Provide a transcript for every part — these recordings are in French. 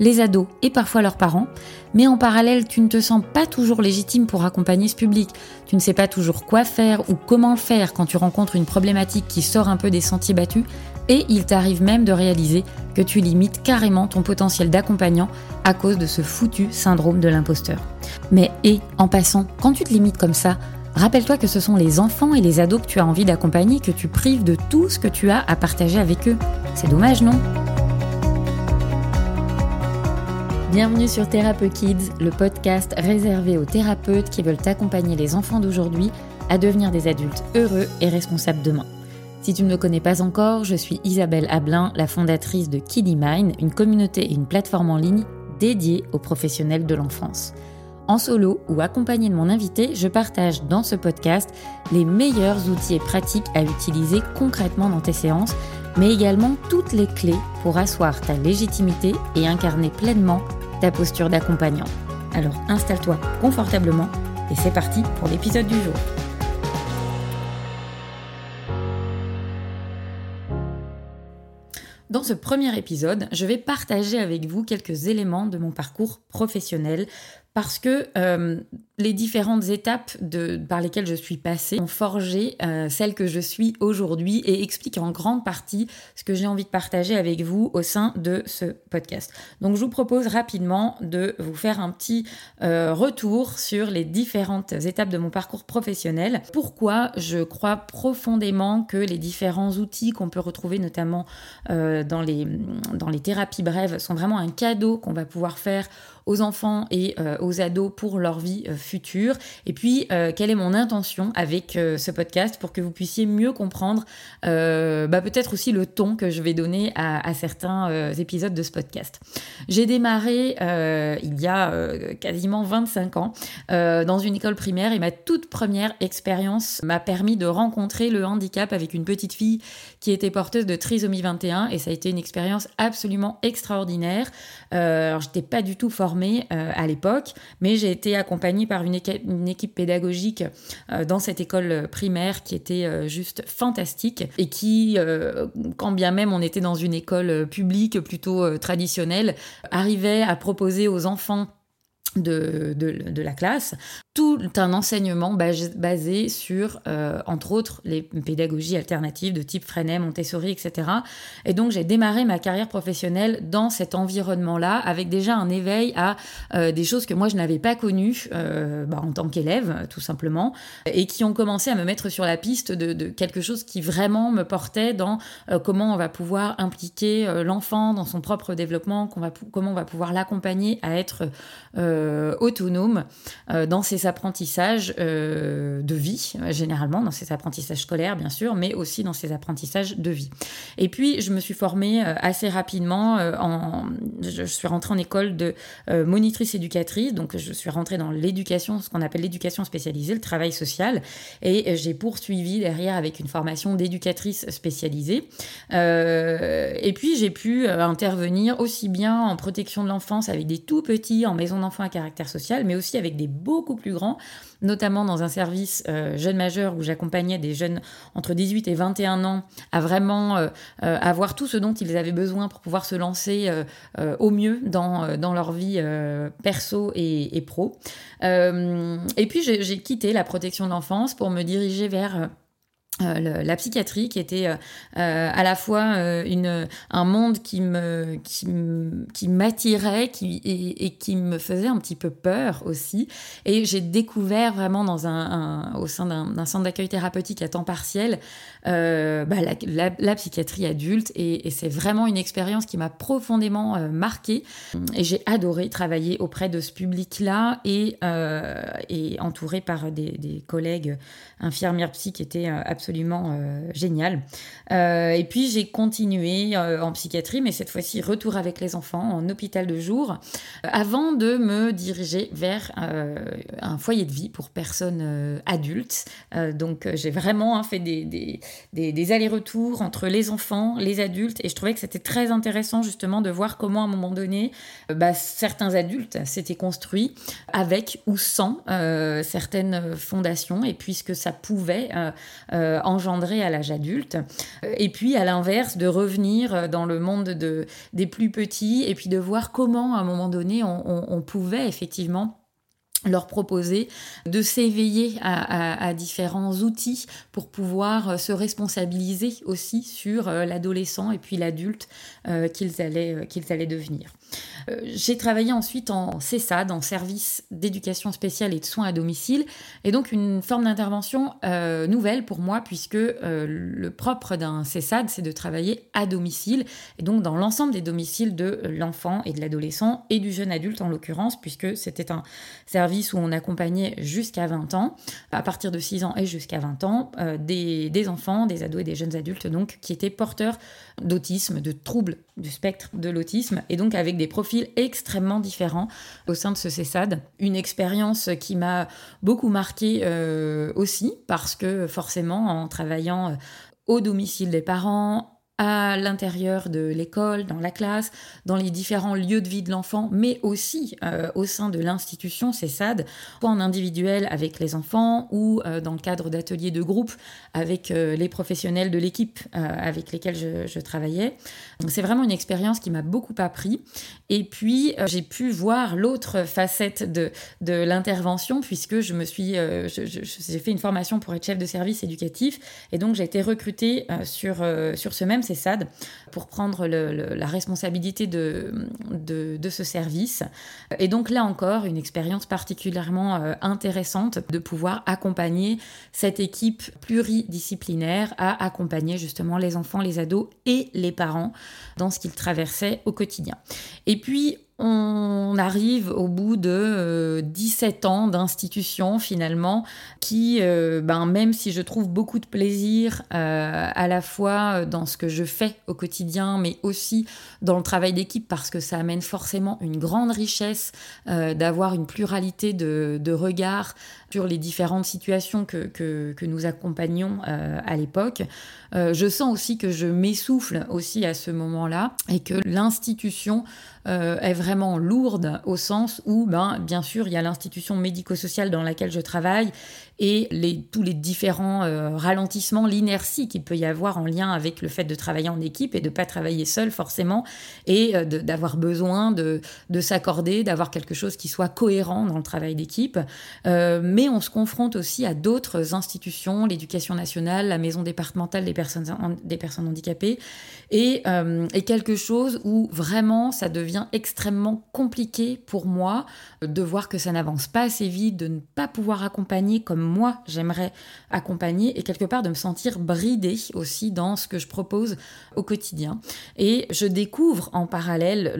les ados et parfois leurs parents, mais en parallèle tu ne te sens pas toujours légitime pour accompagner ce public, tu ne sais pas toujours quoi faire ou comment faire quand tu rencontres une problématique qui sort un peu des sentiers battus, et il t'arrive même de réaliser que tu limites carrément ton potentiel d'accompagnant à cause de ce foutu syndrome de l'imposteur. Mais et, en passant, quand tu te limites comme ça, Rappelle-toi que ce sont les enfants et les ados que tu as envie d'accompagner que tu prives de tout ce que tu as à partager avec eux. C'est dommage, non? Bienvenue sur Thérapeute Kids, le podcast réservé aux thérapeutes qui veulent accompagner les enfants d'aujourd'hui à devenir des adultes heureux et responsables demain. Si tu ne me connais pas encore, je suis Isabelle Ablin, la fondatrice de Kiddy Mind, une communauté et une plateforme en ligne dédiée aux professionnels de l'enfance. En solo ou accompagné de mon invité, je partage dans ce podcast les meilleurs outils et pratiques à utiliser concrètement dans tes séances, mais également toutes les clés pour asseoir ta légitimité et incarner pleinement ta posture d'accompagnant. Alors installe-toi confortablement et c'est parti pour l'épisode du jour. Dans ce premier épisode, je vais partager avec vous quelques éléments de mon parcours professionnel parce que euh, les différentes étapes par lesquelles je suis passée ont forgé euh, celle que je suis aujourd'hui et expliquent en grande partie ce que j'ai envie de partager avec vous au sein de ce podcast. Donc je vous propose rapidement de vous faire un petit euh, retour sur les différentes étapes de mon parcours professionnel. Pourquoi je crois profondément que les différents outils qu'on peut retrouver notamment dans, les, dans les thérapies brèves sont vraiment un cadeau qu'on va pouvoir faire aux enfants et euh, aux ados pour leur vie euh, future. Et puis, euh, quelle est mon intention avec ce podcast pour que vous puissiez mieux comprendre bah, peut-être aussi le ton que je vais donner à, certains épisodes de ce podcast. J'ai démarré il y a quasiment 25 ans dans une école primaire et ma toute première expérience m'a permis de rencontrer le handicap avec une petite fille qui était porteuse de trisomie 21 et ça a été une expérience absolument extraordinaire. alors j'étais pas du tout formée euh, à l'époque, mais j'ai été accompagnée par une, équipe pédagogique euh, dans cette école primaire qui était euh, juste fantastique et qui, quand bien même on était dans une école publique plutôt traditionnelle, arrivait à proposer aux enfants de, de, la classe, tout un enseignement basé sur, euh, entre autres, les pédagogies alternatives de type Freinet, Montessori, etc. Et donc j'ai démarré ma carrière professionnelle dans cet environnement-là, avec déjà un éveil à euh, des choses que moi je n'avais pas connues euh, bah, en tant qu'élève, tout simplement, et qui ont commencé à me mettre sur la piste de, quelque chose qui vraiment me portait dans comment on va pouvoir impliquer l'enfant dans son propre développement, comment on va pouvoir l'accompagner à être autonome euh, dans ses apprentissages euh, de vie, généralement, dans ses apprentissages scolaires, bien sûr, mais aussi dans ses apprentissages de vie. Et puis, je me suis formée assez rapidement. en, je suis rentrée en école de monitrice éducatrice, donc je suis rentrée dans l'éducation, ce qu'on appelle l'éducation spécialisée, le travail social, et j'ai poursuivi derrière avec une formation d'éducatrice spécialisée. et puis, j'ai pu intervenir aussi bien en protection de l'enfance avec des tout petits, en maison d'enfants caractère social, mais aussi avec des beaucoup plus grands, notamment dans un service euh, jeune majeur où j'accompagnais des jeunes entre 18 et 21 ans à vraiment euh, euh, avoir tout ce dont ils avaient besoin pour pouvoir se lancer au mieux dans, dans leur vie perso et, et pro. et puis j'ai quitté la protection de l'enfance pour me diriger vers euh, la psychiatrie qui était euh, euh, à la fois un monde qui me qui, m'attirait et, qui me faisait un petit peu peur aussi. Et j'ai découvert vraiment au sein d'un centre d'accueil thérapeutique à temps partiel bah, la, psychiatrie adulte. Et, c'est vraiment une expérience qui m'a profondément marquée. Et j'ai adoré travailler auprès de ce public là et, et par des, des collègues infirmières psy qui étaient absolument absolument génial. et puis j'ai continué en psychiatrie, mais cette fois-ci retour avec les enfants en hôpital de jour, avant de me diriger vers un foyer de vie pour personnes adultes. donc j'ai vraiment hein, fait des, allers-retours entre les enfants, les adultes, et je trouvais que c'était très intéressant justement de voir comment à un moment donné, bah, certains adultes s'étaient construits avec ou sans euh, certaines fondations et puisque ça pouvait euh, euh, engendrer à l'âge adulte. Et puis à l'inverse, de revenir dans le monde de, des plus petits et puis de voir comment à un moment donné on pouvait effectivement leur proposer de s'éveiller à, différents outils pour pouvoir euh, se responsabiliser aussi sur euh, l'adolescent et puis l'adulte euh, qu'ils allaient, qu'ils allaient devenir. J'ai travaillé ensuite en CESAD, en service d'éducation spéciale et de soins à domicile, et donc une forme d'intervention nouvelle pour moi, puisque le propre d'un CESAD, c'est de travailler à domicile, et donc dans l'ensemble des domiciles de l'enfant et de l'adolescent, et du jeune adulte en l'occurrence, puisque c'était un service où on accompagnait jusqu'à 20 ans, à partir de 6 ans et jusqu'à 20 ans, euh, des, enfants, des ados et des jeunes adultes donc qui étaient porteurs d'autisme, de troubles du spectre de l'autisme, et donc avec des profils extrêmement différents au sein de ce CESAD. Une expérience qui m'a beaucoup marqué euh, aussi, parce que forcément, en travaillant euh, au domicile des parents, à l'intérieur de l'école, dans la classe, dans les différents lieux de vie de l'enfant, mais aussi euh, au sein de l'institution CESAD, soit en individuel avec les enfants ou euh, dans le cadre d'ateliers de groupe avec euh, les professionnels de l'équipe avec lesquels je, je travaillais. Donc c'est vraiment une expérience qui m'a beaucoup appris. Et puis j'ai pu voir l'autre facette de, de l'intervention puisque je me suis, j'ai fait une formation pour être chef de service éducatif et donc j'ai été recrutée sur, sur ce même Pour prendre la responsabilité de, de, ce service. Et donc là encore, une expérience particulièrement euh, intéressante de pouvoir accompagner cette équipe pluridisciplinaire à accompagner justement les enfants, les ados et les parents dans ce qu'ils traversaient au quotidien. Et puis, on arrive au bout de 17 euh, ans d'institution finalement qui, euh, ben, même si je trouve beaucoup de plaisir euh, à la fois dans ce que je fais au quotidien, mais aussi dans le travail d'équipe parce que ça amène forcément une grande richesse d'avoir une pluralité de, de, regards sur les différentes situations que, que, nous accompagnons à l'époque. je sens aussi que je m'essouffle aussi à ce moment-là et que l'institution euh, est vraiment lourde au sens où, ben, bien sûr, il y a l'institution médico-sociale dans laquelle je travaille et les, tous les différents euh, ralentissements, l'inertie qu'il peut y avoir en lien avec le fait de travailler en équipe et de ne pas travailler seul forcément, et euh, d'avoir besoin de, de s'accorder, d'avoir quelque chose qui soit cohérent dans le travail d'équipe. Euh, mais on se confronte aussi à d'autres institutions, l'éducation nationale, la maison départementale des personnes, des personnes handicapées, et, et quelque chose où vraiment ça devient extrêmement compliqué pour moi de voir que ça n'avance pas assez vite, de ne pas pouvoir accompagner comme moi j'aimerais accompagner et quelque part de me sentir bridée aussi dans ce que je propose au quotidien. Et je découvre en parallèle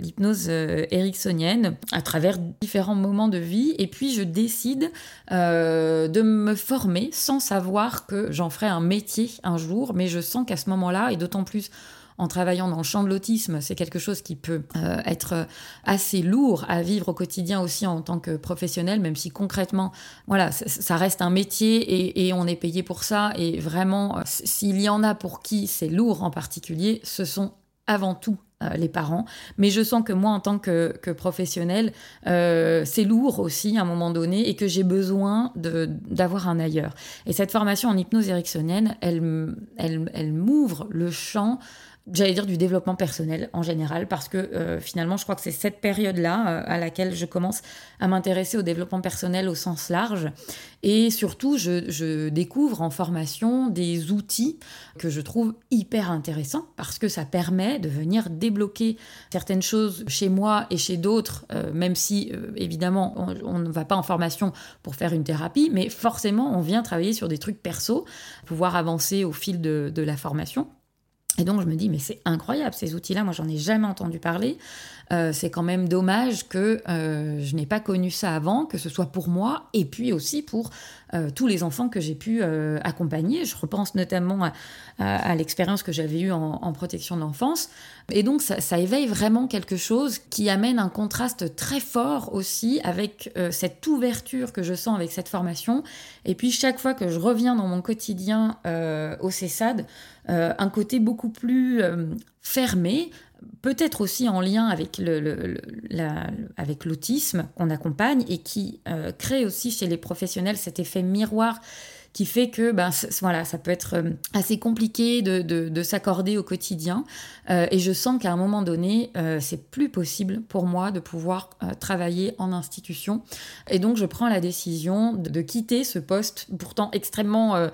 l'hypnose euh, ericksonienne à travers différents moments de vie et puis je décide euh, de me former sans savoir que j'en ferai un métier un jour, mais je sens qu'à ce moment-là, et d'autant plus en travaillant dans le champ de l'autisme, c'est quelque chose qui peut euh, être assez lourd à vivre au quotidien aussi en tant que professionnel, même si concrètement, voilà, ça, reste un métier et, on est payé pour ça. Et vraiment, euh, s'il y en a pour qui c'est lourd en particulier, ce sont avant tout euh, les parents. Mais je sens que moi, en tant que, professionnel, c'est lourd aussi à un moment donné et que j'ai besoin d'avoir un ailleurs. Et cette formation en hypnose ericksonienne, elle, elle, elle m'ouvre le champ j'allais dire du développement personnel en général, parce que euh, finalement, je crois que c'est cette période-là euh, à laquelle je commence à m'intéresser au développement personnel au sens large. Et surtout, je, découvre en formation des outils que je trouve hyper intéressants, parce que ça permet de venir débloquer certaines choses chez moi et chez d'autres, euh, même si, évidemment, on, ne va pas en formation pour faire une thérapie, mais forcément, on vient travailler sur des trucs perso, pouvoir avancer au fil de la formation. Et donc je me dis, mais c'est incroyable, ces outils-là, moi j'en ai jamais entendu parler. Euh, c'est quand même dommage que euh, je n'ai pas connu ça avant, que ce soit pour moi et puis aussi pour euh, tous les enfants que j'ai pu accompagner. Je repense notamment à, l'expérience que j'avais eue en, protection d'enfance. Et donc ça, ça, éveille vraiment quelque chose qui amène un contraste très fort aussi avec cette ouverture que je sens avec cette formation. Et puis chaque fois que je reviens dans mon quotidien au CESAD, un côté beaucoup plus fermé, peut-être aussi en lien avec l'autisme qu'on accompagne et qui euh, crée aussi chez les professionnels cet effet miroir qui fait que ben, voilà, ça peut être euh, assez compliqué de, de, s'accorder au quotidien. Euh, et je sens qu'à un moment donné, euh, c'est plus possible pour moi de pouvoir travailler en institution. Et donc, je prends la décision de, quitter ce poste pourtant extrêmement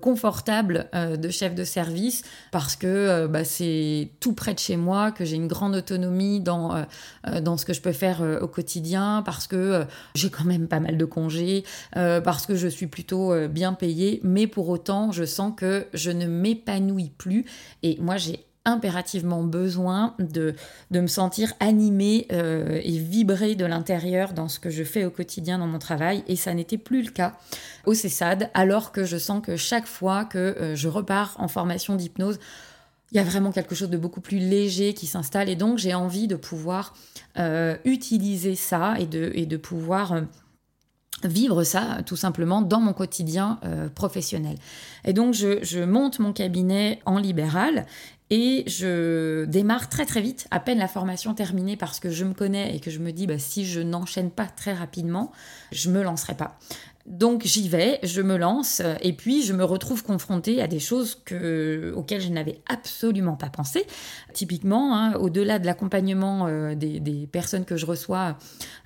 confortable de chef de service parce que bah, c'est tout près de chez moi, que j'ai une grande autonomie dans, dans ce que je peux faire au quotidien, parce que j'ai quand même pas mal de congés, parce que je suis plutôt bien payé, mais pour autant, je sens que je ne m'épanouis plus. Et moi, j'ai impérativement besoin de, me sentir animée euh, et vibrer de l'intérieur dans ce que je fais au quotidien dans mon travail. Et ça n'était plus le cas au CESAD, alors que je sens que chaque fois que euh, je repars en formation d'hypnose, il y a vraiment quelque chose de beaucoup plus léger qui s'installe. Et donc, j'ai envie de pouvoir euh, utiliser ça et de pouvoir vivre ça tout simplement dans mon quotidien euh, professionnel. Et donc je, monte mon cabinet en libéral et je démarre très très vite, à peine la formation terminée parce que je me connais et que je me dis bah, si je n'enchaîne pas très rapidement, je me lancerai pas. Donc j'y vais, je me lance et puis je me retrouve confrontée à des choses que, auxquelles je n'avais absolument pas pensé. Typiquement, hein, au-delà de l'accompagnement euh, des, personnes que je reçois,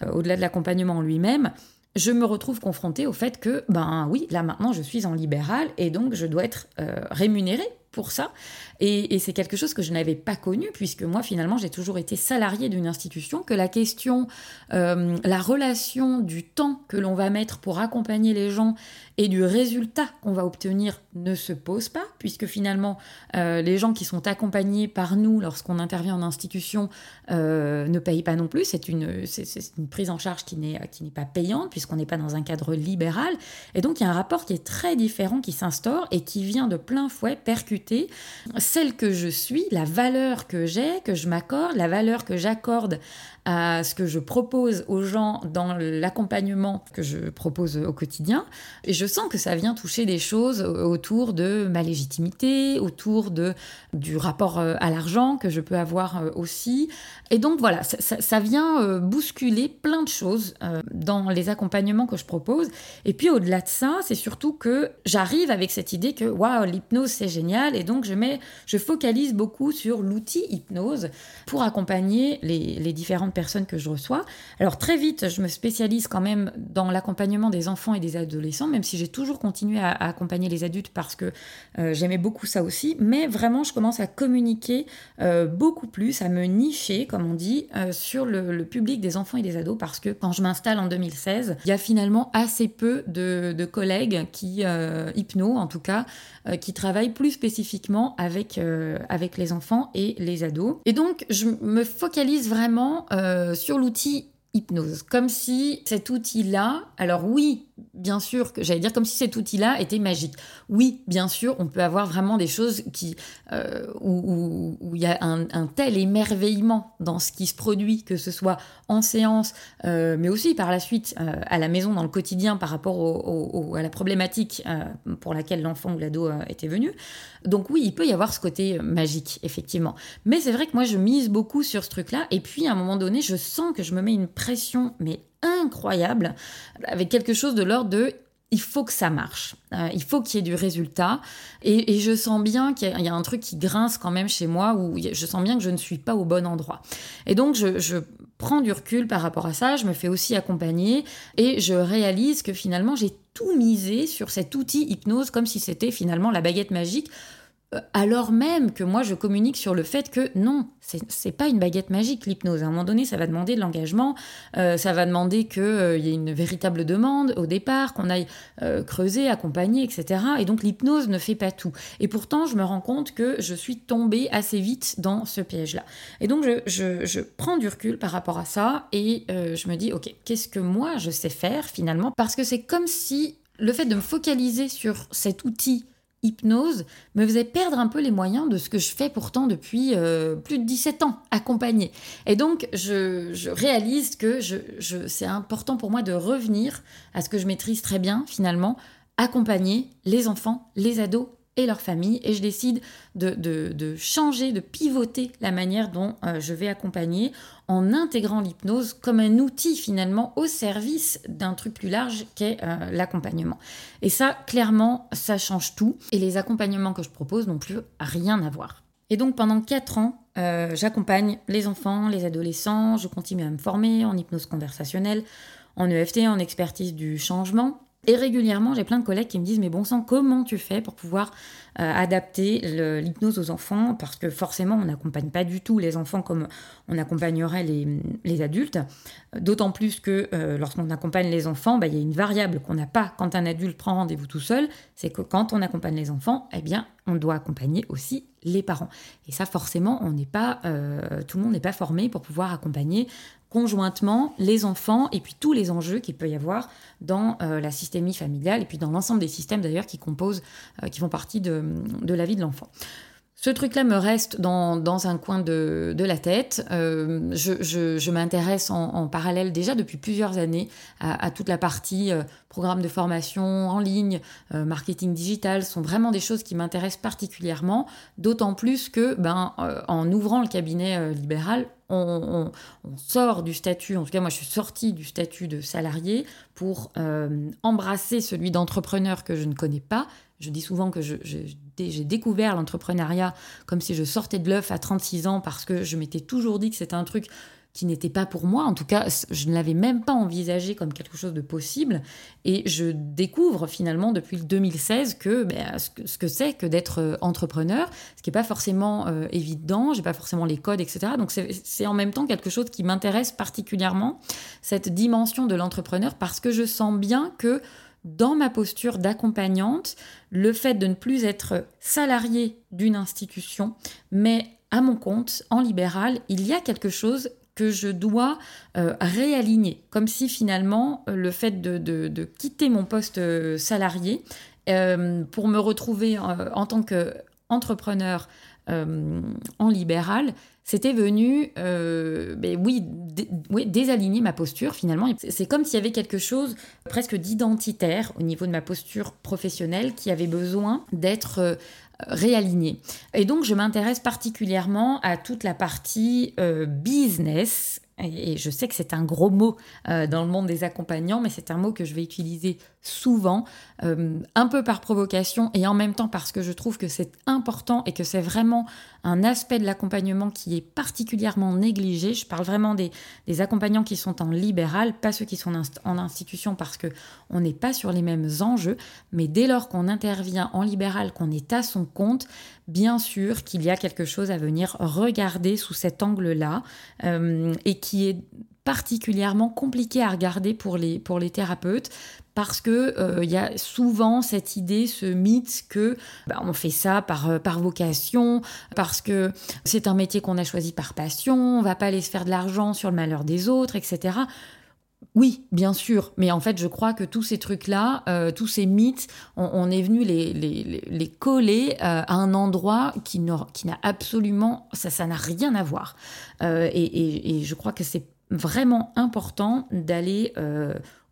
euh, au-delà de l'accompagnement lui-même, je me retrouve confrontée au fait que, ben oui, là maintenant je suis en libéral et donc je dois être euh, rémunérée pour ça. Et, c'est quelque chose que je n'avais pas connu, puisque moi, finalement, j'ai toujours été salariée d'une institution, que la question, euh, la relation du temps que l'on va mettre pour accompagner les gens et du résultat qu'on va obtenir ne se pose pas, puisque finalement, euh, les gens qui sont accompagnés par nous lorsqu'on intervient en institution euh, ne payent pas non plus. C'est une, une prise en charge qui n'est pas payante, puisqu'on n'est pas dans un cadre libéral. Et donc, il y a un rapport qui est très différent qui s'instaure et qui vient de plein fouet percuter celle que je suis, la valeur que j'ai, que je m'accorde, la valeur que j'accorde à ce que je propose aux gens dans l'accompagnement que je propose au quotidien. Et je sens que ça vient toucher des choses autour de ma légitimité, autour de, du rapport euh, à l'argent que je peux avoir euh, aussi. Et donc voilà, ça, vient euh, bousculer plein de choses dans les accompagnements que je propose. Et puis au-delà de ça, c'est surtout que j'arrive avec cette idée que waouh, l'hypnose c'est génial. Et donc je, mets, je focalise beaucoup sur l'outil hypnose pour accompagner les, différentes personnes que je reçois. Alors très vite, je me spécialise quand même dans l'accompagnement des enfants et des adolescents, même si j'ai toujours continué à, accompagner les adultes parce que euh, j'aimais beaucoup ça aussi. Mais vraiment, je commence à communiquer euh, beaucoup plus, à me nicher, comme on dit, euh, sur le, public des enfants et des ados parce que quand je m'installe en 2016, il y a finalement assez peu de, collègues qui, hypno en tout cas, qui travaillent plus spécifiquement avec, avec les enfants et les ados. Et donc, je me focalise vraiment euh, sur l'outil hypnose, comme si cet outil-là, alors oui, bien sûr, que j'allais dire comme si cet outil-là était magique. Oui, bien sûr, on peut avoir vraiment des choses qui euh, où il y a un, tel émerveillement dans ce qui se produit, que ce soit en séance, euh, mais aussi par la suite euh, à la maison dans le quotidien par rapport à la problématique pour laquelle l'enfant ou l'ado était venu. Donc oui, il peut y avoir ce côté magique, effectivement. Mais c'est vrai que moi, je mise beaucoup sur ce truc-là, et puis à un moment donné, je sens que je me mets une pression, mais incroyable, avec quelque chose de l'ordre de il faut que ça marche, euh, il faut qu'il y ait du résultat. Et, je sens bien qu'il y, a un truc qui grince quand même chez moi, où je sens bien que je ne suis pas au bon endroit. Et donc je, prends du recul par rapport à ça, je me fais aussi accompagner, et je réalise que finalement j'ai tout misé sur cet outil hypnose, comme si c'était finalement la baguette magique alors même que moi je communique sur le fait que non, c'est pas une baguette magique l'hypnose. À un moment donné, ça va demander de l'engagement, euh, ça va demander qu'il euh, y ait une véritable demande au départ, qu'on aille creuser, accompagner, etc. Et donc l'hypnose ne fait pas tout. Et pourtant, je me rends compte que je suis tombée assez vite dans ce piège-là. Et donc je, je, prends du recul par rapport à ça et je me dis, ok, qu'est-ce que moi je sais faire finalement? Parce que c'est comme si le fait de me focaliser sur cet outil hypnose me faisait perdre un peu les moyens de ce que je fais pourtant depuis euh, plus de 17 ans, accompagner. Et donc, je, réalise que je, c'est important pour moi de revenir à ce que je maîtrise très bien, finalement, accompagner les enfants, les ados et leur famille. Et je décide de, changer, de pivoter la manière dont euh, je vais accompagner en intégrant l'hypnose comme un outil finalement au service d'un truc plus large qu'est euh, l'accompagnement. Et ça, clairement, ça change tout. Et les accompagnements que je propose n'ont plus rien à voir. Et donc pendant 4 ans, euh, j'accompagne les enfants, les adolescents, je continue à me former en hypnose conversationnelle, en EFT, en expertise du changement. Et régulièrement, j'ai plein de collègues qui me disent Mais bon sang, comment tu fais pour pouvoir euh, adapter l'hypnose aux enfants? Parce que forcément, on n'accompagne pas du tout les enfants comme on accompagnerait les, adultes. D'autant plus que euh, lorsqu'on accompagne les enfants, bah, il y a une variable qu'on n'a pas quand un adulte prend rendez-vous tout seul c'est que quand on accompagne les enfants, eh bien, on doit accompagner aussi les parents. Et ça, forcément, on n'est pas, euh, tout le monde n'est pas formé pour pouvoir accompagner conjointement les enfants et puis tous les enjeux qu'il peut y avoir dans euh, la systémie familiale et puis dans l'ensemble des systèmes d'ailleurs qui composent, euh, qui font partie de, la vie de l'enfant. Ce truc-là me reste dans, un coin de, la tête. Euh, je, m'intéresse en, parallèle déjà depuis plusieurs années à, toute la partie programme de formation en ligne, marketing digital, sont vraiment des choses qui m'intéressent particulièrement, d'autant plus que ben, en ouvrant le cabinet libéral, on, sort du statut, en tout cas moi je suis sortie du statut de salarié pour euh, embrasser celui d'entrepreneur que je ne connais pas. Je dis souvent que j'ai découvert l'entrepreneuriat comme si je sortais de l'œuf à 36 ans parce que je m'étais toujours dit que c'était un truc qui n'était pas pour moi. En tout cas, je ne l'avais même pas envisagé comme quelque chose de possible. Et je découvre finalement depuis le 2016 que ben, ce que c'est que d'être euh, entrepreneur, ce qui n'est pas forcément euh, évident, j'ai pas forcément les codes, etc. Donc c'est en même temps quelque chose qui m'intéresse particulièrement, cette dimension de l'entrepreneur, parce que je sens bien que dans ma posture d'accompagnante, le fait de ne plus être salarié d'une institution, mais à mon compte, en libéral, il y a quelque chose je dois euh, réaligner, comme si finalement euh, le fait de, quitter mon poste euh, salarié pour me retrouver en tant qu'entrepreneur en libéral, c'était venu, ben oui, oui, désaligner ma posture finalement. C'est comme s'il y avait quelque chose presque d'identitaire au niveau de ma posture professionnelle qui avait besoin d'être réaligner. Et donc, je m'intéresse particulièrement à toute la partie euh, business et je sais que c'est un gros mot euh, dans le monde des accompagnants, mais c'est un mot que je vais utiliser souvent, euh, un peu par provocation et en même temps parce que je trouve que c'est important et que c'est vraiment un aspect de l'accompagnement qui est particulièrement négligé. Je parle vraiment des, accompagnants qui sont en libéral, pas ceux qui sont en institution parce que on n'est pas sur les mêmes enjeux, mais dès lors qu'on intervient en libéral, qu'on est à son compte, bien sûr qu'il y a quelque chose à venir regarder sous cet angle-là euh, et qui est particulièrement compliqué à regarder pour les, pour les thérapeutes parce que il euh, y a souvent cette idée, ce mythe que bah, on fait ça par, euh, par vocation, parce que c'est un métier qu'on a choisi par passion, on va pas aller se faire de l'argent sur le malheur des autres, etc. Oui, bien sûr, mais en fait, je crois que tous ces trucs-là, euh, tous ces mythes, on, est venu les, coller euh, à un endroit qui n'a absolument, ça, ça n'a rien à voir. Euh, et, je crois que c'est vraiment important d'aller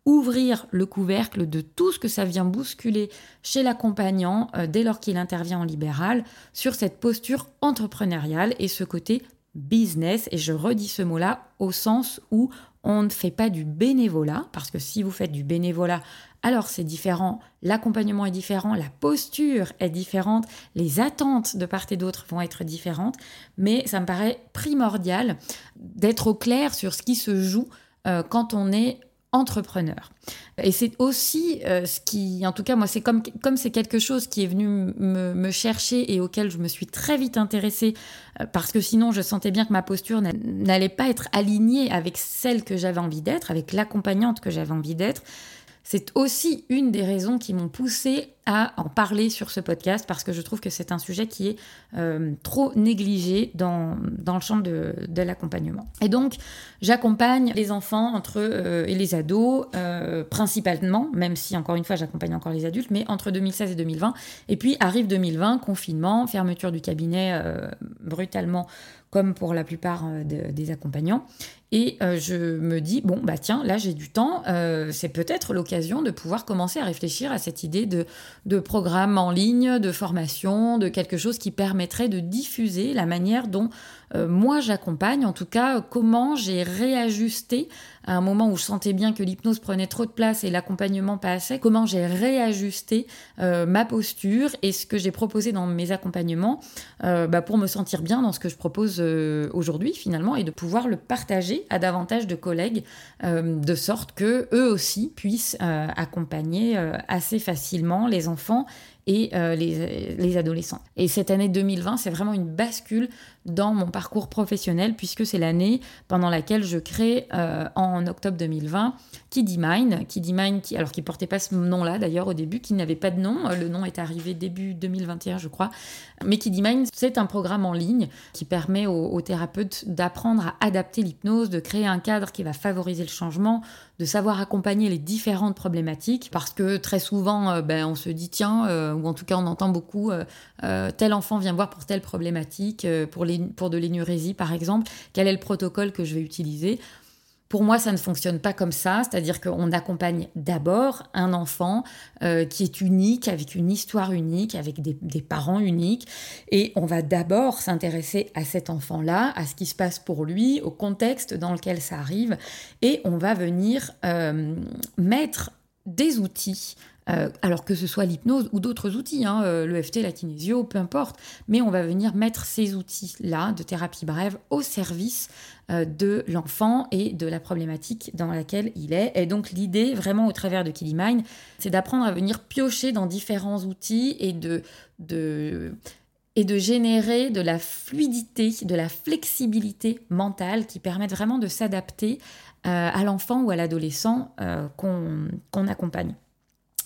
ouvrir le couvercle de tout ce que ça vient bousculer chez l'accompagnant dès lors qu'il intervient en libéral sur cette posture entrepreneuriale et ce côté business. Et je redis ce mot-là au sens où on ne fait pas du bénévolat, parce que si vous faites du bénévolat, alors c'est différent, l'accompagnement est différent, la posture est différente, les attentes de part et d'autre vont être différentes, mais ça me paraît primordial d'être au clair sur ce qui se joue euh, quand on est entrepreneur. Et c'est aussi euh, ce qui, en tout cas, moi, c'est comme comme c'est quelque chose qui est venu me, chercher et auquel je me suis très vite intéressée, euh, parce que sinon, je sentais bien que ma posture n'allait pas être alignée avec celle que j'avais envie d'être, avec l'accompagnante que j'avais envie d'être. C'est aussi une des raisons qui m'ont poussée à en parler sur ce podcast parce que je trouve que c'est un sujet qui est euh, trop négligé dans, le champ de, de l'accompagnement. Et donc, j'accompagne les enfants entre euh, et les ados, euh, principalement, même si encore une fois, j'accompagne encore les adultes, mais entre 2016 et 2020. Et puis arrive 2020, confinement, fermeture du cabinet brutalement comme pour la plupart des accompagnants. Et euh, je me dis, bon, bah tiens, là j'ai du temps, euh, c'est peut-être l'occasion de pouvoir commencer à réfléchir à cette idée de, de programme en ligne, de formation, de quelque chose qui permettrait de diffuser la manière dont euh, moi j'accompagne, en tout cas comment j'ai réajusté à un moment où je sentais bien que l'hypnose prenait trop de place et l'accompagnement pas assez, comment j'ai réajusté euh, ma posture et ce que j'ai proposé dans mes accompagnements euh, bah, pour me sentir bien dans ce que je propose aujourd'hui finalement et de pouvoir le partager à davantage de collègues de sorte que eux aussi puissent accompagner assez facilement les enfants et euh, les, adolescents. Et cette année 2020, c'est vraiment une bascule dans mon parcours professionnel puisque c'est l'année pendant laquelle je crée euh, en octobre 2020 Kiddy Mind, Kiddy Mind qui alors qui portait pas ce nom-là d'ailleurs au début, qui n'avait pas de nom, le nom est arrivé début 2021 je crois. Mais Kiddy Mind, c'est un programme en ligne qui permet aux thérapeutes d'apprendre à adapter l'hypnose, de créer un cadre qui va favoriser le changement, de savoir accompagner les différentes problématiques, parce que très souvent, euh, ben, on se dit, tiens, euh, ou en tout cas on entend beaucoup, euh, tel enfant vient voir pour telle problématique, pour, pour de l'énurésie par exemple, quel est le protocole que je vais utiliser? Pour moi, ça ne fonctionne pas comme ça, c'est-à-dire qu'on accompagne d'abord un enfant euh, qui est unique, avec une histoire unique, avec des, parents uniques, et on va d'abord s'intéresser à cet enfant-là, à ce qui se passe pour lui, au contexte dans lequel ça arrive, et on va venir euh, mettre des outils euh, alors que ce soit l'hypnose ou d'autres outils, hein, euh, l'EFT, la kinésio, peu importe, mais on va venir mettre ces outils-là de thérapie brève au service euh, de l'enfant et de la problématique dans laquelle il est. Et donc l'idée, vraiment au travers de Mind, c'est d'apprendre à venir piocher dans différents outils et de, de et de générer de la fluidité, de la flexibilité mentale qui permettent vraiment de s'adapter à l'enfant ou à l'adolescent qu'on accompagne.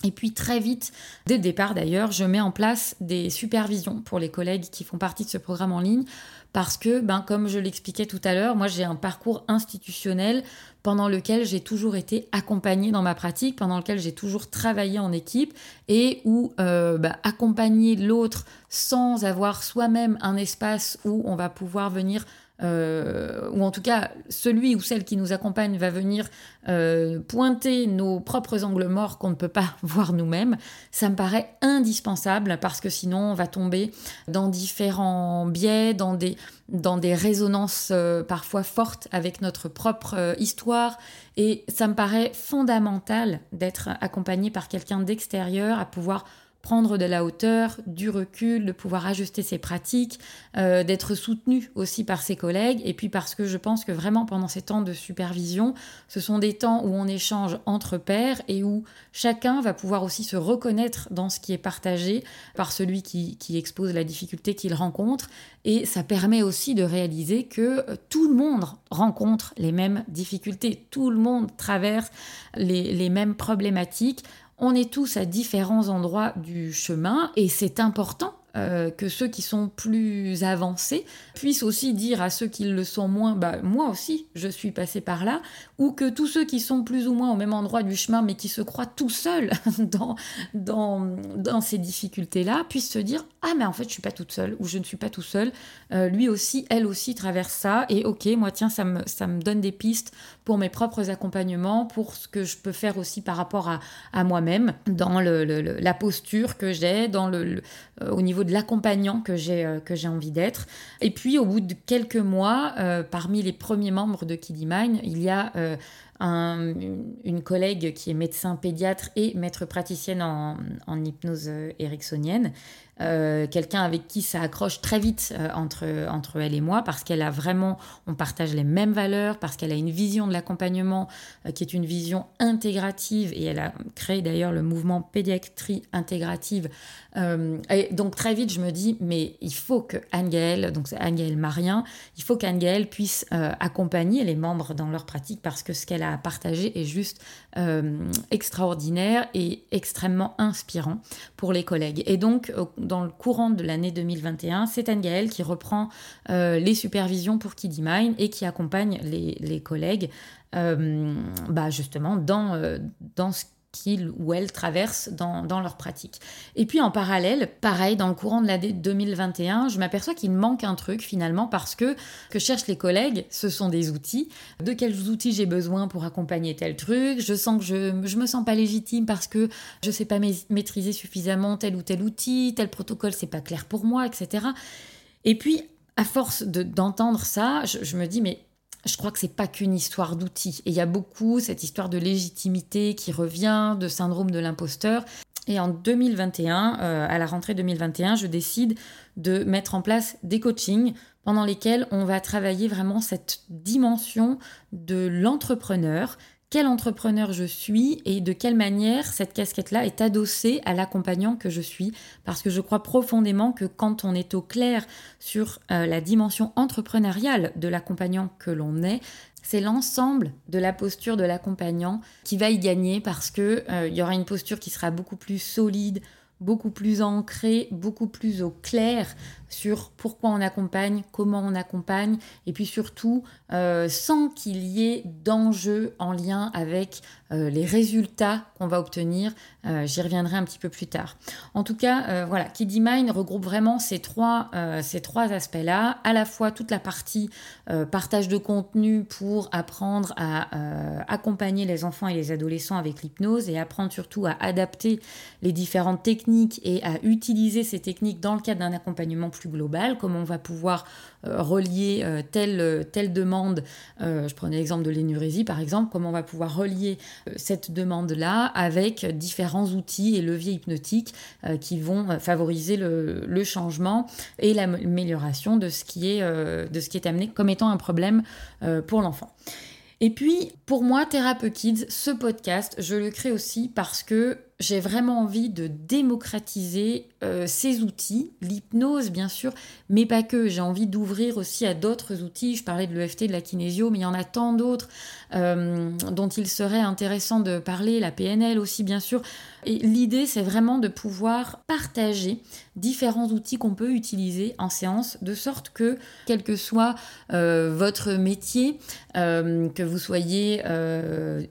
Et puis très vite, dès le départ d'ailleurs, je mets en place des supervisions pour les collègues qui font partie de ce programme en ligne parce que, ben, comme je l'expliquais tout à l'heure, moi j'ai un parcours institutionnel pendant lequel j'ai toujours été accompagnée dans ma pratique, pendant lequel j'ai toujours travaillé en équipe et où euh, ben, accompagner l'autre sans avoir soi-même un espace où on va pouvoir venir euh, ou en tout cas celui ou celle qui nous accompagne va venir euh, pointer nos propres angles morts qu'on ne peut pas voir nous-mêmes, ça me paraît indispensable parce que sinon on va tomber dans différents biais, dans des, dans des résonances euh, parfois fortes avec notre propre histoire. Et ça me paraît fondamental d'être accompagné par quelqu'un d'extérieur à pouvoir prendre de la hauteur, du recul, de pouvoir ajuster ses pratiques, euh, d'être soutenu aussi par ses collègues, et puis parce que je pense que vraiment pendant ces temps de supervision, ce sont des temps où on échange entre pairs et où chacun va pouvoir aussi se reconnaître dans ce qui est partagé par celui qui, expose la difficulté qu'il rencontre, et ça permet aussi de réaliser que tout le monde rencontre les mêmes difficultés, tout le monde traverse les mêmes problématiques on est tous à différents endroits du chemin et c'est important euh, que ceux qui sont plus avancés puissent aussi dire à ceux qui le sont moins, bah, moi aussi, je suis passé par là, ou que tous ceux qui sont plus ou moins au même endroit du chemin, mais qui se croient tout seuls dans, dans, dans ces difficultés-là, puissent se dire, ah mais en fait, je suis pas toute seule, ou je ne suis pas tout seul, euh, lui aussi, elle aussi traverse ça, et ok, moi, tiens, ça me, ça me donne des pistes pour mes propres accompagnements, pour ce que je peux faire aussi par rapport à, à moi-même, dans le, la posture que j'ai, dans le, euh, au niveau de l'accompagnant que j'ai euh, que j'ai envie d'être. Et puis au bout de quelques mois, euh, parmi les premiers membres de Kiddy Mind, il y a euh, une collègue qui est médecin pédiatre et maître praticienne en, hypnose ericksonienne, euh, quelqu'un avec qui ça accroche très vite euh, entre, entre elle et moi, parce qu'elle a vraiment, on partage les mêmes valeurs, parce qu'elle a une vision de l'accompagnement euh, qui est une vision intégrative, et elle a créé d'ailleurs le mouvement pédiatrie intégrative. et donc très vite, je me dis, mais il faut que Anne-Gaëlle, donc c'est Anne-Gaëlle Marien, il faut qu'Anne-Gaëlle puisse accompagner les membres dans leur pratique, parce que ce qu'elle a à partager est juste extraordinaire et extrêmement inspirant pour les collègues. Et donc, dans le courant de l'année 2021, c'est Anne Gaëlle qui reprend euh, les supervisions pour Kiddy et qui accompagne les, collègues euh, bah justement dans, euh, dans ce qu'ils ou elles traversent dans, dans, leur pratique. Et puis en parallèle, pareil, dans le courant de l'année 2021, je m'aperçois qu'il manque un truc finalement parce que que cherchent les collègues, ce sont des outils. De quels outils j'ai besoin pour accompagner tel truc? Je sens que je, me sens pas légitime parce que je sais pas maîtriser suffisamment tel ou tel outil, tel protocole, c'est pas clair pour moi, etc. Et puis, à force d'entendre ça, je me dis, mais je crois que c'est pas qu'une histoire d'outils. Et il y a beaucoup cette histoire de légitimité qui revient, de syndrome de l'imposteur. Et en 2021, euh, à la rentrée 2021, je décide de mettre en place des coachings pendant lesquels on va travailler vraiment cette dimension de l'entrepreneur quel entrepreneur je suis et de quelle manière cette casquette-là est adossée à l'accompagnant que je suis. Parce que je crois profondément que quand on est au clair sur euh, la dimension entrepreneuriale de l'accompagnant que l'on est, c'est l'ensemble de la posture de l'accompagnant qui va y gagner parce que euh, y aura une posture qui sera beaucoup plus solide, beaucoup plus ancrée, beaucoup plus au clair sur pourquoi on accompagne, comment on accompagne, et puis surtout euh, sans qu'il y ait d'enjeux en lien avec euh, les résultats qu'on va obtenir. Euh, j'y reviendrai un petit peu plus tard. En tout cas, voilà, Kiddy Mind regroupe vraiment ces trois, ces trois aspects-là, à la fois toute la partie partage de contenu pour apprendre à accompagner les enfants et les adolescents avec l'hypnose et apprendre surtout à adapter les différentes techniques et à utiliser ces techniques dans le cadre d'un accompagnement plus global, comment on va pouvoir euh, relier euh, telle, euh, telle demande, je prenais l'exemple de l'énurésie par exemple, comment on va pouvoir relier cette demande-là avec différents outils et leviers hypnotiques qui vont favoriser le, changement et l'amélioration de, ce qui est, amené comme étant un problème pour l'enfant. Et puis, pour moi, Thérapeute Kids, ce podcast, je le crée aussi parce que j'ai vraiment envie de démocratiser euh, ces outils, l'hypnose bien sûr, mais pas que. J'ai envie d'ouvrir aussi à d'autres outils. Je parlais de l'EFT, de la kinésio, mais il y en a tant d'autres euh, dont il serait intéressant de parler, la PNL aussi bien sûr. Et l'idée, c'est vraiment de pouvoir partager différents outils qu'on peut utiliser en séance, de sorte que, quel que soit euh, votre métier, que vous soyez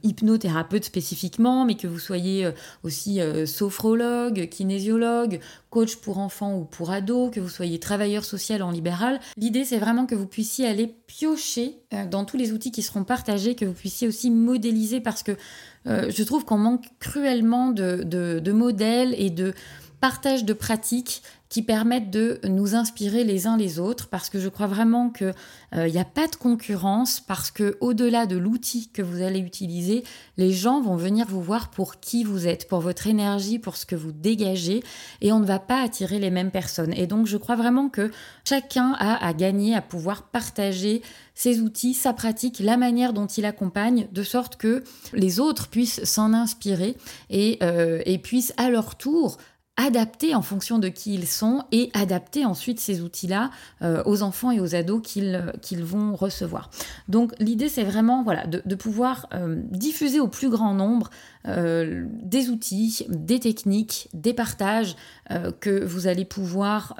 hypnothérapeute spécifiquement, mais que vous soyez aussi euh, sophrologue, kinésiologue, coach pour enfants ou pour ados, que vous soyez travailleur social en libéral. L'idée, c'est vraiment que vous puissiez aller piocher euh, dans tous les outils qui seront partagés, que vous puissiez aussi modéliser parce que euh, je trouve qu'on manque cruellement de modèles et de partage de pratiques qui permettent de nous inspirer les uns les autres parce que je crois vraiment qu'il n'y euh, a pas de concurrence parce que au-delà de l'outil que vous allez utiliser, les gens vont venir vous voir pour qui vous êtes, pour votre énergie, pour ce que vous dégagez et on ne va pas attirer les mêmes personnes. Et donc je crois vraiment que chacun a à gagner à pouvoir partager ses outils, sa pratique, la manière dont il accompagne, de sorte que les autres puissent s'en inspirer et, euh, et puissent à leur tour adapter en fonction de qui ils sont et adapter ensuite ces outils-là euh, aux enfants et aux ados qu'ils qu'ils vont recevoir. Donc l'idée c'est vraiment de, pouvoir euh, diffuser au plus grand nombre euh, des outils, des techniques, des partages que vous allez pouvoir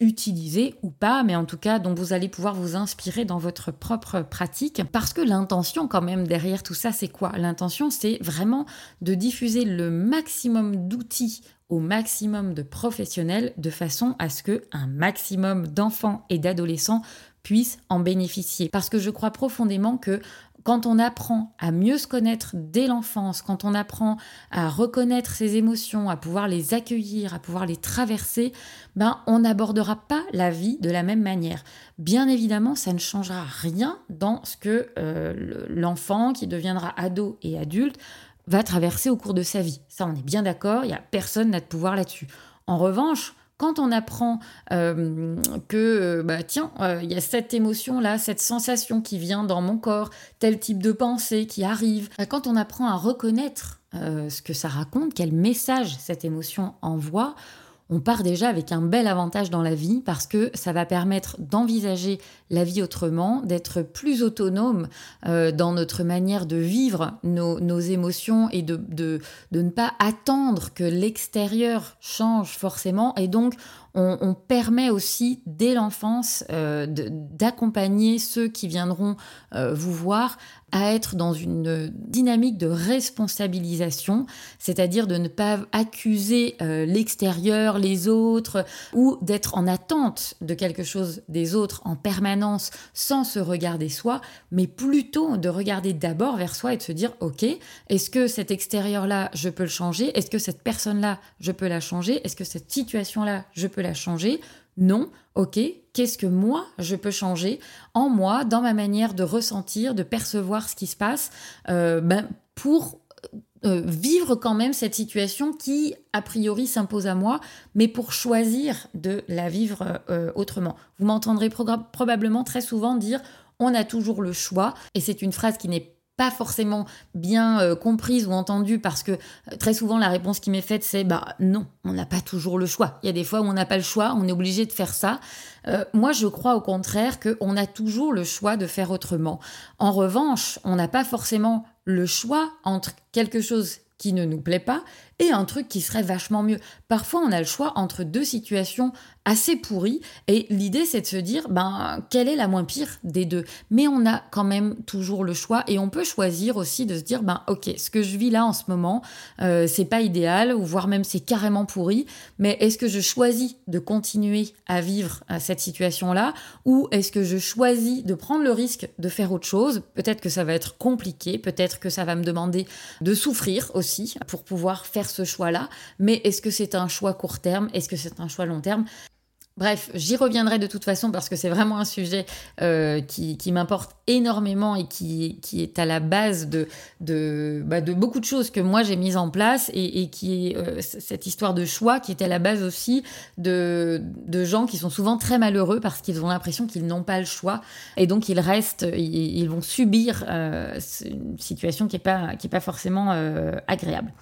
utiliser ou pas, mais en tout cas dont vous allez pouvoir vous inspirer dans votre propre pratique. Parce que l'intention quand même derrière tout ça c'est quoi? L'intention c'est vraiment de diffuser le maximum d'outils au maximum de professionnels de façon à ce que un maximum d'enfants et d'adolescents puissent en bénéficier. Parce que je crois profondément que quand on apprend à mieux se connaître dès l'enfance, quand on apprend à reconnaître ses émotions, à pouvoir les accueillir, à pouvoir les traverser, ben on n'abordera pas la vie de la même manière. Bien évidemment, ça ne changera rien dans ce que euh, l'enfant qui deviendra ado et adulte va traverser au cours de sa vie. Ça, on est bien d'accord, il a personne n'a de pouvoir là-dessus. En revanche, quand on apprend euh, que, euh, bah, tiens, euh, il y a cette émotion-là, cette sensation qui vient dans mon corps, tel type de pensée qui arrive, quand on apprend à reconnaître ce que ça raconte, quel message cette émotion envoie, on part déjà avec un bel avantage dans la vie parce que ça va permettre d'envisager la vie autrement, d'être plus autonome dans notre manière de vivre nos, émotions et de, ne pas attendre que l'extérieur change forcément. Et donc, on, permet aussi dès l'enfance euh, d'accompagner ceux qui viendront euh, vous voir à être dans une dynamique de responsabilisation, c'est-à-dire de ne pas accuser euh, l'extérieur, les autres, ou d'être en attente de quelque chose des autres en permanence sans se regarder soi, mais plutôt de regarder d'abord vers soi et de se dire, ok, est-ce que cet extérieur-là, je peux le changer? Est-ce que cette personne-là, je peux la changer? Est-ce que cette situation-là, je peux la changer? Non. Ok, qu'est-ce que moi, je peux changer en moi, dans ma manière de ressentir, de percevoir ce qui se passe, euh, ben, pour euh, vivre quand même cette situation qui, a priori, s'impose à moi, mais pour choisir de la vivre euh, autrement. Vous m'entendrez probablement très souvent dire on a toujours le choix, et c'est une phrase qui n'est pas forcément bien euh, comprise ou entendue parce que euh, très souvent la réponse qui m'est faite c'est bah non, on n'a pas toujours le choix. Il y a des fois où on n'a pas le choix, on est obligé de faire ça. Euh, moi je crois au contraire qu'on a toujours le choix de faire autrement. En revanche, on n'a pas forcément le choix entre quelque chose qui ne nous plaît pas et un truc qui serait vachement mieux. Parfois, on a le choix entre deux situations assez pourries et l'idée, c'est de se dire, ben, quelle est la moins pire des deux? Mais on a quand même toujours le choix et on peut choisir aussi de se dire, ben, ok, ce que je vis là en ce moment, euh, c'est pas idéal ou voire même c'est carrément pourri, mais est-ce que je choisis de continuer à vivre euh, cette situation-là ou est-ce que je choisis de prendre le risque de faire autre chose? Peut-être que ça va être compliqué, peut-être que ça va me demander de souffrir aussi pour pouvoir faire ce choix-là, mais est-ce que c'est un choix court terme? Est-ce que c'est un choix long terme? Bref, j'y reviendrai de toute façon parce que c'est vraiment un sujet euh, qui, m'importe énormément et qui, qui, est à la base de, de, bah, de beaucoup de choses que moi j'ai mises en place et, qui est euh, cette histoire de choix qui est à la base aussi de, de gens qui sont souvent très malheureux parce qu'ils ont l'impression qu'ils n'ont pas le choix et donc ils restent, ils, vont subir euh, une situation qui n'est pas, qui est pas forcément agréable.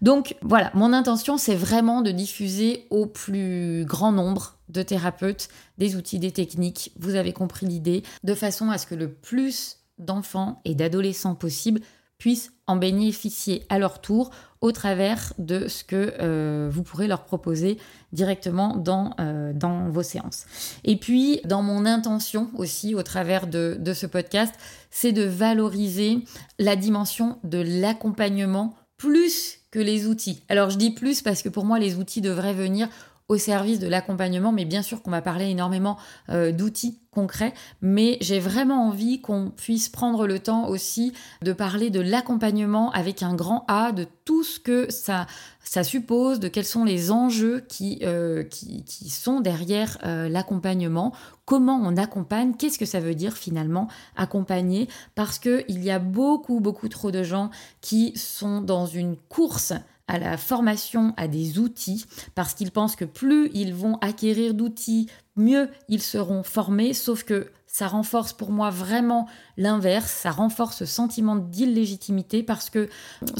Donc voilà, mon intention c'est vraiment de diffuser au plus grand nombre de thérapeutes, des outils, des techniques, vous avez compris l'idée, de façon à ce que le plus d'enfants et d'adolescents possibles puissent en bénéficier à leur tour au travers de ce que euh, vous pourrez leur proposer directement dans, euh, dans vos séances. Et puis, dans mon intention aussi, au travers de, de ce podcast, c'est de valoriser la dimension de l'accompagnement plus que les outils. Alors je dis plus parce que pour moi les outils devraient venir au service de l'accompagnement, mais bien sûr qu'on va parler énormément euh, d'outils concrets, mais j'ai vraiment envie qu'on puisse prendre le temps aussi de parler de l'accompagnement avec un grand A, de tout ce que ça, ça suppose, de quels sont les enjeux qui, euh, qui, sont derrière euh, l'accompagnement, comment on accompagne, qu'est-ce que ça veut dire finalement accompagner, parce qu'il y a beaucoup, beaucoup trop de gens qui sont dans une course à la formation à des outils parce qu'ils pensent que plus ils vont acquérir d'outils, mieux ils seront formés, sauf que ça renforce pour moi vraiment l'inverse, ça renforce ce sentiment d'illégitimité parce que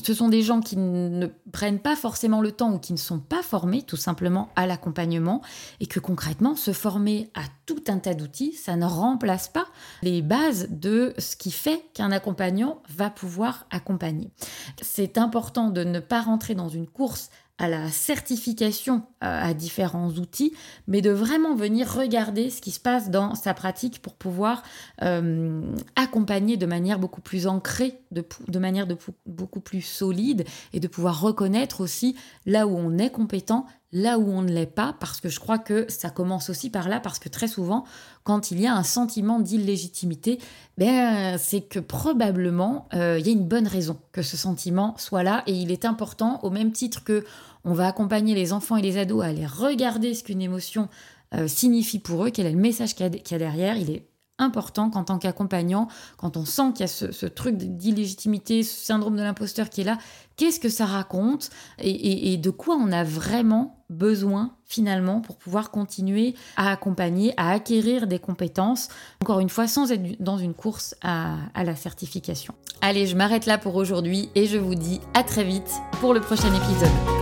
ce sont des gens qui ne prennent pas forcément le temps ou qui ne sont pas formés tout simplement à l'accompagnement et que concrètement se former à tout un tas d'outils, ça ne remplace pas les bases de ce qui fait qu'un accompagnant va pouvoir accompagner. C'est important de ne pas rentrer dans une course à la certification euh, à différents outils, mais de vraiment venir regarder ce qui se passe dans sa pratique pour pouvoir euh, accompagner de manière beaucoup plus ancrée, de, manière beaucoup plus solide et de pouvoir reconnaître aussi là où on est compétent là où on ne l'est pas, parce que je crois que ça commence aussi par là, parce que très souvent, quand il y a un sentiment d'illégitimité, ben, c'est que probablement euh, il y a une bonne raison que ce sentiment soit là, et il est important, au même titre que on va accompagner les enfants et les ados à aller regarder ce qu'une émotion euh, signifie pour eux, quel est le message qu'il y, a derrière, il est important qu'en tant qu'accompagnant, quand on sent qu'il y a ce, truc d'illégitimité, ce syndrome de l'imposteur qui est là, qu'est-ce que ça raconte et, de quoi on a vraiment besoin finalement pour pouvoir continuer à accompagner, à acquérir des compétences, encore une fois, sans être dans une course à, à la certification. Allez, je m'arrête là pour aujourd'hui et je vous dis à très vite pour le prochain épisode.